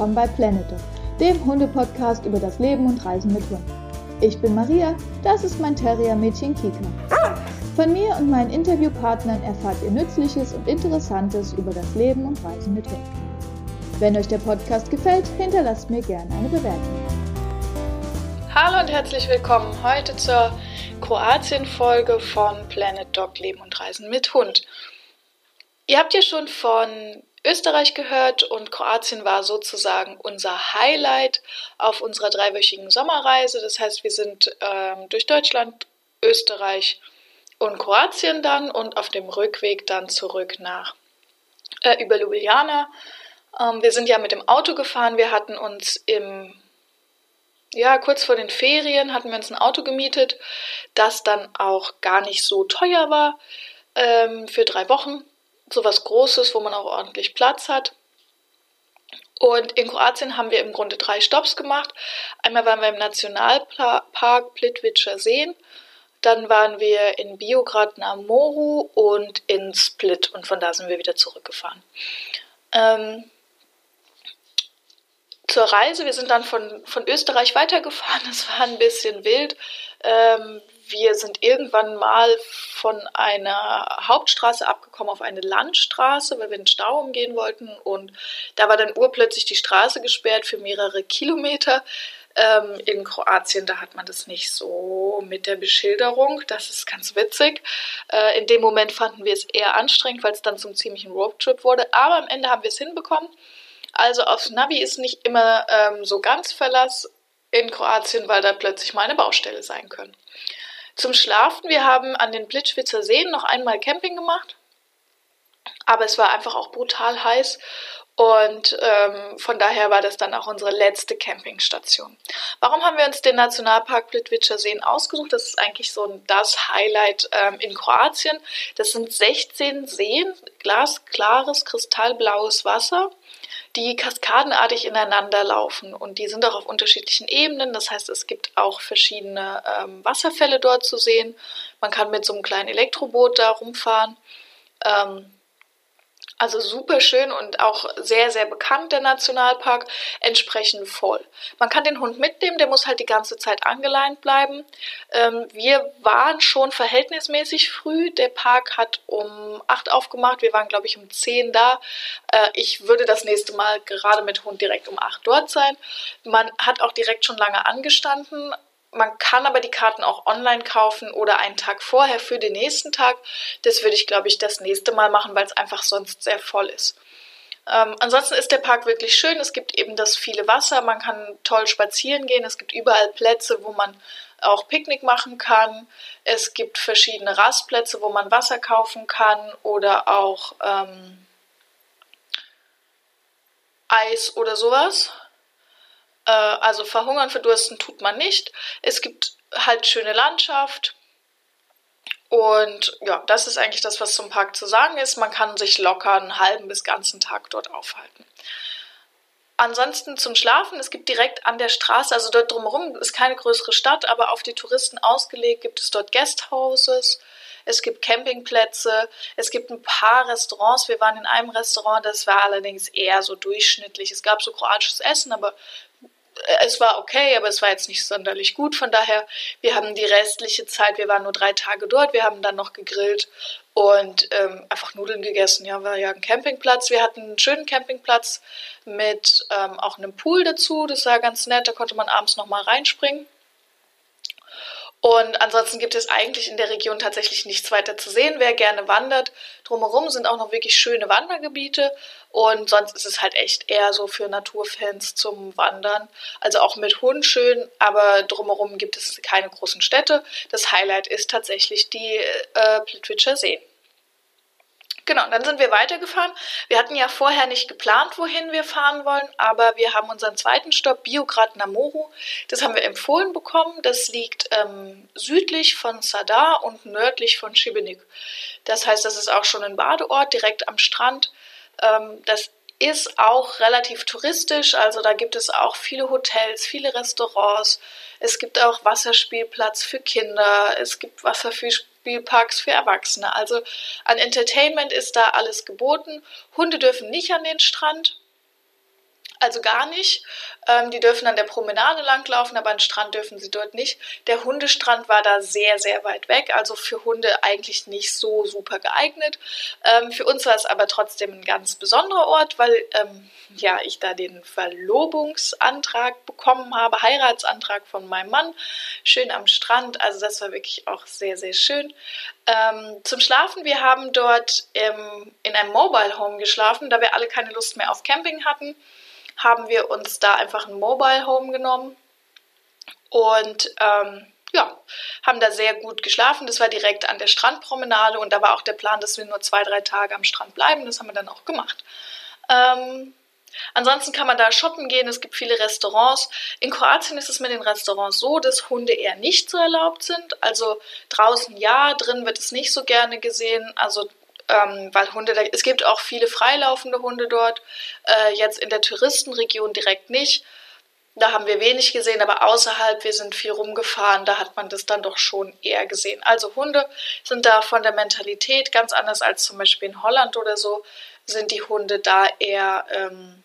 willkommen bei Planet Dog, dem Hundepodcast über das Leben und Reisen mit Hunden. Ich bin Maria, das ist mein Terrier-Mädchen Kika. Von mir und meinen Interviewpartnern erfahrt ihr Nützliches und Interessantes über das Leben und Reisen mit Hunden. Wenn euch der Podcast gefällt, hinterlasst mir gerne eine Bewertung. Hallo und herzlich willkommen heute zur Kroatien-Folge von Planet Dog Leben und Reisen mit Hund. Ihr habt ja schon von Österreich gehört und Kroatien war sozusagen unser Highlight auf unserer dreiwöchigen Sommerreise. Das heißt, wir sind ähm, durch Deutschland, Österreich und Kroatien dann und auf dem Rückweg dann zurück nach äh, über Ljubljana. Ähm, wir sind ja mit dem Auto gefahren. Wir hatten uns im ja, kurz vor den Ferien hatten wir uns ein Auto gemietet, das dann auch gar nicht so teuer war ähm, für drei Wochen so was Großes, wo man auch ordentlich Platz hat. Und in Kroatien haben wir im Grunde drei Stops gemacht. Einmal waren wir im Nationalpark Plitvicer Seen, dann waren wir in Biograd na Moru und in Split und von da sind wir wieder zurückgefahren. Ähm, zur Reise, wir sind dann von, von Österreich weitergefahren, das war ein bisschen wild. Ähm, wir sind irgendwann mal von einer Hauptstraße abgekommen auf eine Landstraße, weil wir den Stau umgehen wollten. Und da war dann urplötzlich die Straße gesperrt für mehrere Kilometer. Ähm, in Kroatien, da hat man das nicht so mit der Beschilderung. Das ist ganz witzig. Äh, in dem Moment fanden wir es eher anstrengend, weil es dann zum ziemlichen Roadtrip wurde. Aber am Ende haben wir es hinbekommen. Also aufs Navi ist nicht immer ähm, so ganz Verlass in Kroatien, weil da plötzlich mal eine Baustelle sein können. Zum Schlafen, wir haben an den Plitschwitzer Seen noch einmal Camping gemacht, aber es war einfach auch brutal heiß und ähm, von daher war das dann auch unsere letzte Campingstation. Warum haben wir uns den Nationalpark Plitvicer Seen ausgesucht? Das ist eigentlich so das Highlight ähm, in Kroatien. Das sind 16 Seen, glasklares, kristallblaues Wasser die kaskadenartig ineinander laufen und die sind auch auf unterschiedlichen Ebenen. Das heißt, es gibt auch verschiedene ähm, Wasserfälle dort zu sehen. Man kann mit so einem kleinen Elektroboot da rumfahren. Ähm, also super schön und auch sehr, sehr bekannt, der Nationalpark, entsprechend voll. Man kann den Hund mitnehmen, der muss halt die ganze Zeit angeleint bleiben. Ähm, wir waren schon verhältnismäßig früh. Der Park hat um 8 aufgemacht, wir waren, glaube ich, um 10 da. Äh, ich würde das nächste Mal gerade mit Hund direkt um 8 dort sein. Man hat auch direkt schon lange angestanden, man kann aber die Karten auch online kaufen oder einen Tag vorher für den nächsten Tag. Das würde ich, glaube ich, das nächste Mal machen, weil es einfach sonst sehr voll ist. Ähm, ansonsten ist der Park wirklich schön. Es gibt eben das viele Wasser. Man kann toll spazieren gehen. Es gibt überall Plätze, wo man auch Picknick machen kann. Es gibt verschiedene Rastplätze, wo man Wasser kaufen kann oder auch ähm, Eis oder sowas. Äh, also verhungern, verdursten tut man nicht. Es gibt halt schöne Landschaft. Und ja, das ist eigentlich das, was zum Park zu sagen ist. Man kann sich locker einen halben bis ganzen Tag dort aufhalten. Ansonsten zum Schlafen, es gibt direkt an der Straße, also dort drumherum ist keine größere Stadt, aber auf die Touristen ausgelegt gibt es dort Guesthouses, es gibt Campingplätze, es gibt ein paar Restaurants. Wir waren in einem Restaurant, das war allerdings eher so durchschnittlich. Es gab so kroatisches Essen, aber es war okay, aber es war jetzt nicht sonderlich gut. Von daher, wir haben die restliche Zeit, wir waren nur drei Tage dort, wir haben dann noch gegrillt und ähm, einfach Nudeln gegessen. Ja, war ja ein Campingplatz. Wir hatten einen schönen Campingplatz mit ähm, auch einem Pool dazu. Das war ganz nett. Da konnte man abends noch mal reinspringen. Und ansonsten gibt es eigentlich in der Region tatsächlich nichts weiter zu sehen. Wer gerne wandert, drumherum sind auch noch wirklich schöne Wandergebiete. Und sonst ist es halt echt eher so für Naturfans zum Wandern. Also auch mit Hund schön, aber drumherum gibt es keine großen Städte. Das Highlight ist tatsächlich die äh, Plitvicer Seen. Genau, dann sind wir weitergefahren. Wir hatten ja vorher nicht geplant, wohin wir fahren wollen, aber wir haben unseren zweiten Stopp, Biograd Namoru, das haben wir empfohlen bekommen. Das liegt ähm, südlich von Sadar und nördlich von Šibenik. Das heißt, das ist auch schon ein Badeort direkt am Strand. Ähm, das ist auch relativ touristisch, also da gibt es auch viele Hotels, viele Restaurants. Es gibt auch Wasserspielplatz für Kinder, es gibt Wasserspielplatz Spielparks für Erwachsene. Also an Entertainment ist da alles geboten. Hunde dürfen nicht an den Strand. Also gar nicht. Ähm, die dürfen an der Promenade langlaufen, aber an den Strand dürfen sie dort nicht. Der Hundestrand war da sehr, sehr weit weg, also für Hunde eigentlich nicht so super geeignet. Ähm, für uns war es aber trotzdem ein ganz besonderer Ort, weil ähm, ja, ich da den Verlobungsantrag bekommen habe, Heiratsantrag von meinem Mann, schön am Strand. Also das war wirklich auch sehr, sehr schön. Ähm, zum Schlafen, wir haben dort im, in einem Mobile Home geschlafen, da wir alle keine Lust mehr auf Camping hatten haben wir uns da einfach ein Mobile Home genommen und ähm, ja, haben da sehr gut geschlafen. Das war direkt an der Strandpromenade und da war auch der Plan, dass wir nur zwei, drei Tage am Strand bleiben. Das haben wir dann auch gemacht. Ähm, ansonsten kann man da shoppen gehen, es gibt viele Restaurants. In Kroatien ist es mit den Restaurants so, dass Hunde eher nicht so erlaubt sind. Also draußen ja, drin wird es nicht so gerne gesehen. Also ähm, weil Hunde, es gibt auch viele freilaufende Hunde dort, äh, jetzt in der Touristenregion direkt nicht. Da haben wir wenig gesehen, aber außerhalb, wir sind viel rumgefahren, da hat man das dann doch schon eher gesehen. Also Hunde sind da von der Mentalität ganz anders als zum Beispiel in Holland oder so, sind die Hunde da eher, ähm,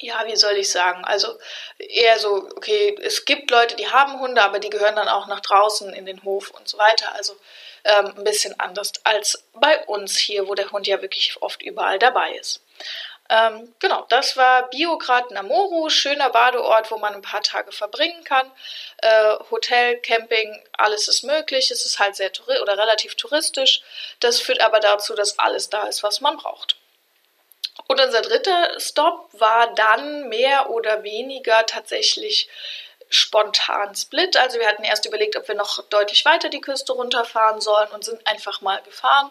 ja, wie soll ich sagen, also eher so, okay, es gibt Leute, die haben Hunde, aber die gehören dann auch nach draußen in den Hof und so weiter. Also ähm, ein bisschen anders als bei uns hier, wo der Hund ja wirklich oft überall dabei ist. Ähm, genau, das war Biograd Namoru, schöner Badeort, wo man ein paar Tage verbringen kann. Äh, Hotel, Camping, alles ist möglich. Es ist halt sehr oder relativ touristisch. Das führt aber dazu, dass alles da ist, was man braucht. Und unser dritter Stop war dann mehr oder weniger tatsächlich spontan Split. Also wir hatten erst überlegt, ob wir noch deutlich weiter die Küste runterfahren sollen und sind einfach mal gefahren.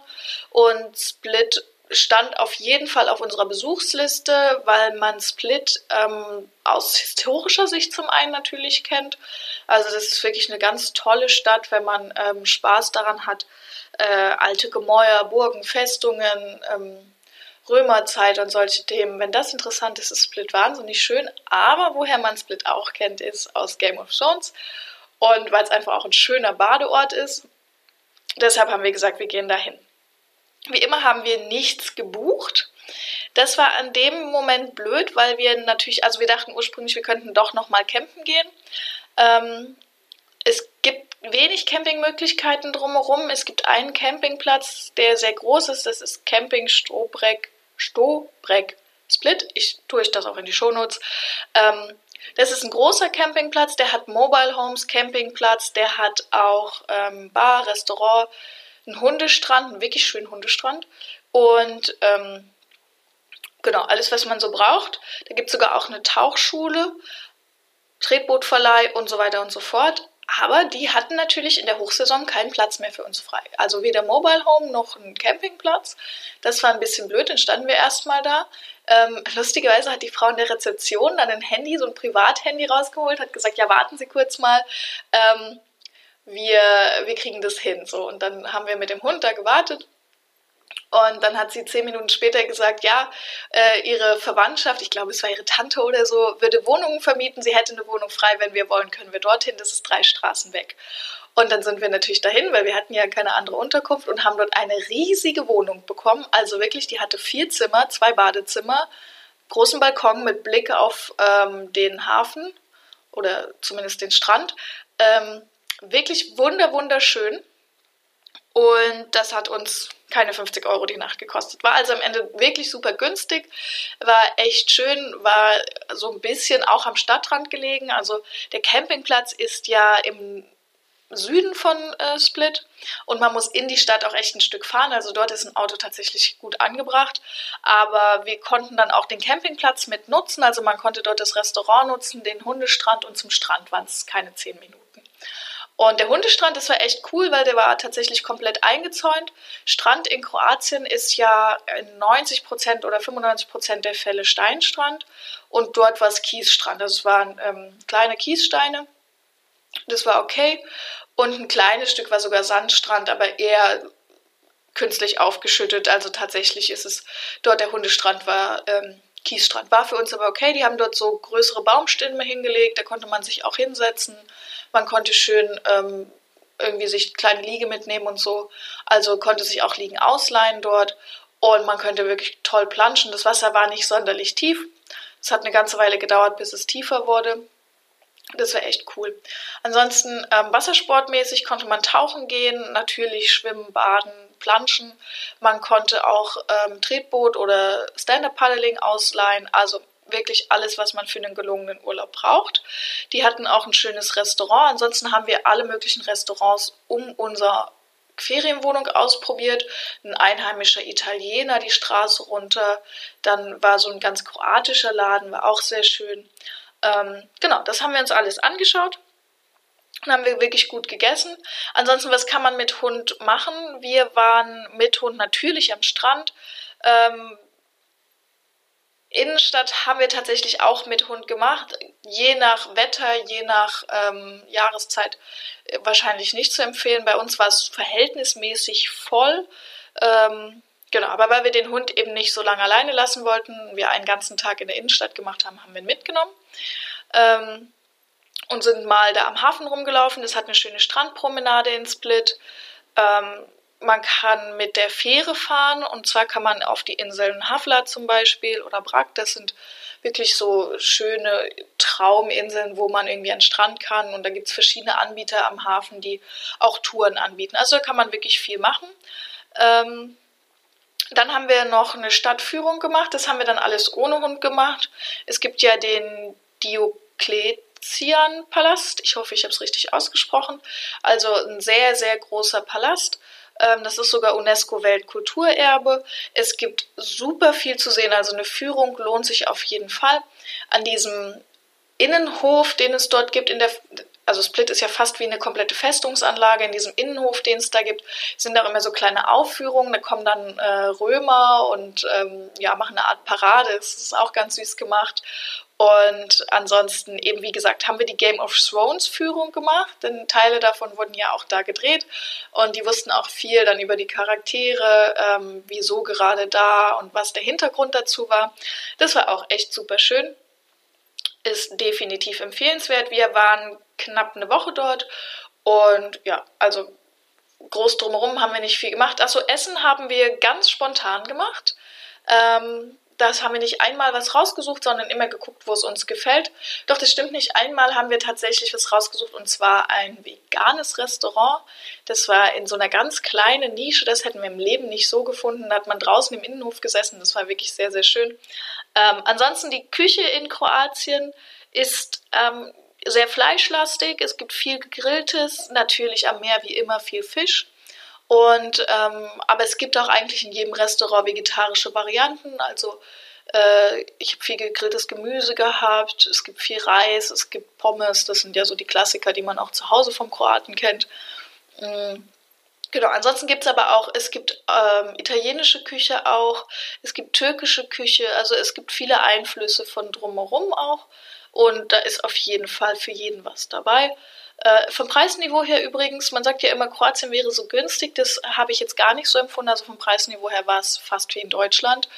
Und Split stand auf jeden Fall auf unserer Besuchsliste, weil man Split ähm, aus historischer Sicht zum einen natürlich kennt. Also das ist wirklich eine ganz tolle Stadt, wenn man ähm, Spaß daran hat, äh, alte Gemäuer, Burgen, Festungen, ähm, Römerzeit und solche Themen. Wenn das interessant ist, ist Split wahnsinnig schön. Aber woher man Split auch kennt, ist aus Game of Thrones. Und weil es einfach auch ein schöner Badeort ist. Deshalb haben wir gesagt, wir gehen dahin. Wie immer haben wir nichts gebucht. Das war an dem Moment blöd, weil wir natürlich, also wir dachten ursprünglich, wir könnten doch nochmal campen gehen. Ähm, es gibt wenig Campingmöglichkeiten drumherum. Es gibt einen Campingplatz, der sehr groß ist. Das ist Camping Strohbreck Stobreck Split. Ich tue ich das auch in die Shownotes. Ähm, das ist ein großer Campingplatz, der hat Mobile Homes Campingplatz, der hat auch ähm, Bar, Restaurant, einen Hundestrand, einen wirklich schönen Hundestrand und ähm, genau, alles, was man so braucht. Da gibt es sogar auch eine Tauchschule, Tretbootverleih und so weiter und so fort. Aber die hatten natürlich in der Hochsaison keinen Platz mehr für uns frei. Also weder Mobile Home noch ein Campingplatz. Das war ein bisschen blöd, dann standen wir erstmal da. Ähm, lustigerweise hat die Frau in der Rezeption dann ein Handy, so ein Privathandy rausgeholt, hat gesagt, ja, warten Sie kurz mal. Ähm, wir, wir kriegen das hin. So, und dann haben wir mit dem Hund da gewartet und dann hat sie zehn Minuten später gesagt, ja, äh, ihre Verwandtschaft, ich glaube, es war ihre Tante oder so, würde Wohnungen vermieten. Sie hätte eine Wohnung frei, wenn wir wollen, können wir dorthin. Das ist drei Straßen weg. Und dann sind wir natürlich dahin, weil wir hatten ja keine andere Unterkunft und haben dort eine riesige Wohnung bekommen. Also wirklich, die hatte vier Zimmer, zwei Badezimmer, großen Balkon mit Blick auf ähm, den Hafen oder zumindest den Strand. Ähm, wirklich wunder, wunderschön. Und das hat uns keine 50 Euro die Nacht gekostet. War also am Ende wirklich super günstig, war echt schön, war so ein bisschen auch am Stadtrand gelegen. Also der Campingplatz ist ja im Süden von äh, Split und man muss in die Stadt auch echt ein Stück fahren. Also dort ist ein Auto tatsächlich gut angebracht. Aber wir konnten dann auch den Campingplatz mit nutzen. Also man konnte dort das Restaurant nutzen, den Hundestrand und zum Strand waren es keine zehn Minuten. Und der Hundestrand, das war echt cool, weil der war tatsächlich komplett eingezäunt. Strand in Kroatien ist ja in 90 Prozent oder 95 Prozent der Fälle Steinstrand und dort war es Kiesstrand. Also es waren ähm, kleine Kiessteine. Das war okay. Und ein kleines Stück war sogar Sandstrand, aber eher künstlich aufgeschüttet. Also tatsächlich ist es dort der Hundestrand war ähm, Kiesstrand. War für uns aber okay. Die haben dort so größere Baumstämme hingelegt, da konnte man sich auch hinsetzen. Man konnte schön ähm, irgendwie sich kleine Liege mitnehmen und so. Also konnte sich auch Liegen ausleihen dort. Und man könnte wirklich toll planschen. Das Wasser war nicht sonderlich tief. Es hat eine ganze Weile gedauert, bis es tiefer wurde. Das war echt cool. Ansonsten ähm, wassersportmäßig konnte man tauchen gehen, natürlich schwimmen, baden, planschen. Man konnte auch ähm, Tretboot oder Stand-Up-Paddling ausleihen. Also wirklich alles, was man für einen gelungenen Urlaub braucht. Die hatten auch ein schönes Restaurant. Ansonsten haben wir alle möglichen Restaurants um unser Ferienwohnung ausprobiert. Ein einheimischer Italiener die Straße runter. Dann war so ein ganz kroatischer Laden, war auch sehr schön. Ähm, genau, das haben wir uns alles angeschaut. Dann haben wir wirklich gut gegessen. Ansonsten, was kann man mit Hund machen? Wir waren mit Hund natürlich am Strand. Ähm, Innenstadt haben wir tatsächlich auch mit Hund gemacht. Je nach Wetter, je nach ähm, Jahreszeit äh, wahrscheinlich nicht zu empfehlen. Bei uns war es verhältnismäßig voll. Ähm, genau, aber weil wir den Hund eben nicht so lange alleine lassen wollten, wir einen ganzen Tag in der Innenstadt gemacht haben, haben wir ihn mitgenommen. Ähm, und sind mal da am Hafen rumgelaufen. Das hat eine schöne Strandpromenade in Split. Ähm, man kann mit der Fähre fahren und zwar kann man auf die Inseln Havla zum Beispiel oder Brak, das sind wirklich so schöne Trauminseln, wo man irgendwie an den Strand kann und da gibt es verschiedene Anbieter am Hafen, die auch Touren anbieten. Also da kann man wirklich viel machen. Ähm, dann haben wir noch eine Stadtführung gemacht, das haben wir dann alles ohne Hund gemacht. Es gibt ja den Diokletian-Palast, ich hoffe, ich habe es richtig ausgesprochen, also ein sehr, sehr großer Palast ähm, das ist sogar UNESCO-Weltkulturerbe. Es gibt super viel zu sehen, also eine Führung lohnt sich auf jeden Fall. An diesem Innenhof, den es dort gibt, in der, also Split ist ja fast wie eine komplette Festungsanlage. In diesem Innenhof, den es da gibt, sind auch immer so kleine Aufführungen. Da kommen dann äh, Römer und ähm, ja, machen eine Art Parade. Das ist auch ganz süß gemacht. Und ansonsten eben, wie gesagt, haben wir die Game of Thrones Führung gemacht, denn Teile davon wurden ja auch da gedreht und die wussten auch viel dann über die Charaktere, ähm, wieso gerade da und was der Hintergrund dazu war. Das war auch echt super schön. Ist definitiv empfehlenswert. Wir waren knapp eine Woche dort und ja, also groß drumherum haben wir nicht viel gemacht. Also Essen haben wir ganz spontan gemacht. Ähm, das haben wir nicht einmal was rausgesucht, sondern immer geguckt, wo es uns gefällt. Doch das stimmt nicht. Einmal haben wir tatsächlich was rausgesucht und zwar ein veganes Restaurant. Das war in so einer ganz kleinen Nische. Das hätten wir im Leben nicht so gefunden. Da hat man draußen im Innenhof gesessen. Das war wirklich sehr, sehr schön. Ähm, ansonsten die Küche in Kroatien ist ähm, sehr fleischlastig. Es gibt viel gegrilltes, natürlich am Meer wie immer viel Fisch. Und ähm, aber es gibt auch eigentlich in jedem Restaurant vegetarische Varianten. Also äh, ich habe viel gegrilltes Gemüse gehabt, es gibt viel Reis, es gibt Pommes, das sind ja so die Klassiker, die man auch zu Hause vom Kroaten kennt. Mhm. Genau, ansonsten gibt es aber auch, es gibt ähm, italienische Küche auch, es gibt türkische Küche, also es gibt viele Einflüsse von drumherum auch und da ist auf jeden Fall für jeden was dabei. Äh, vom Preisniveau her übrigens, man sagt ja immer, Kroatien wäre so günstig, das habe ich jetzt gar nicht so empfunden. Also vom Preisniveau her war es fast wie in Deutschland,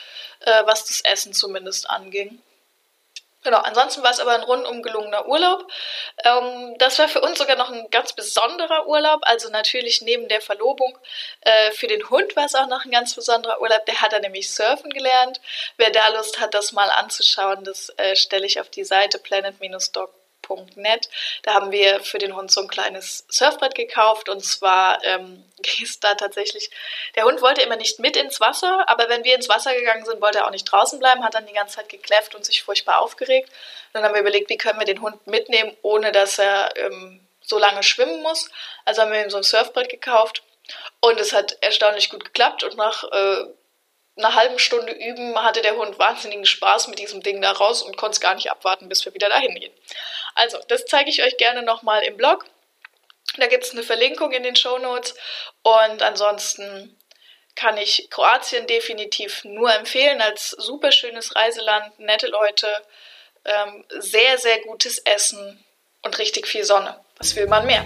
äh, was das Essen zumindest anging. Genau, ansonsten war es aber ein rundum gelungener Urlaub. Ähm, das war für uns sogar noch ein ganz besonderer Urlaub. Also natürlich neben der Verlobung. Äh, für den Hund war es auch noch ein ganz besonderer Urlaub. Der hat er nämlich surfen gelernt. Wer da Lust hat, das mal anzuschauen, das äh, stelle ich auf die Seite planet-dog surfbrett.net. Da haben wir für den Hund so ein kleines Surfbrett gekauft und zwar ähm, ist da tatsächlich, der Hund wollte immer nicht mit ins Wasser, aber wenn wir ins Wasser gegangen sind, wollte er auch nicht draußen bleiben, hat dann die ganze Zeit gekläfft und sich furchtbar aufgeregt. Und dann haben wir überlegt, wie können wir den Hund mitnehmen, ohne dass er ähm, so lange schwimmen muss. Also haben wir ihm so ein Surfbrett gekauft und es hat erstaunlich gut geklappt und nach äh, einer halben Stunde üben hatte der Hund wahnsinnigen Spaß mit diesem Ding da raus und konnte es gar nicht abwarten, bis wir wieder dahin gehen. Also, das zeige ich euch gerne nochmal im Blog. Da gibt es eine Verlinkung in den Show Notes. Und ansonsten kann ich Kroatien definitiv nur empfehlen als super schönes Reiseland, nette Leute, ähm, sehr, sehr gutes Essen und richtig viel Sonne. Was will man mehr?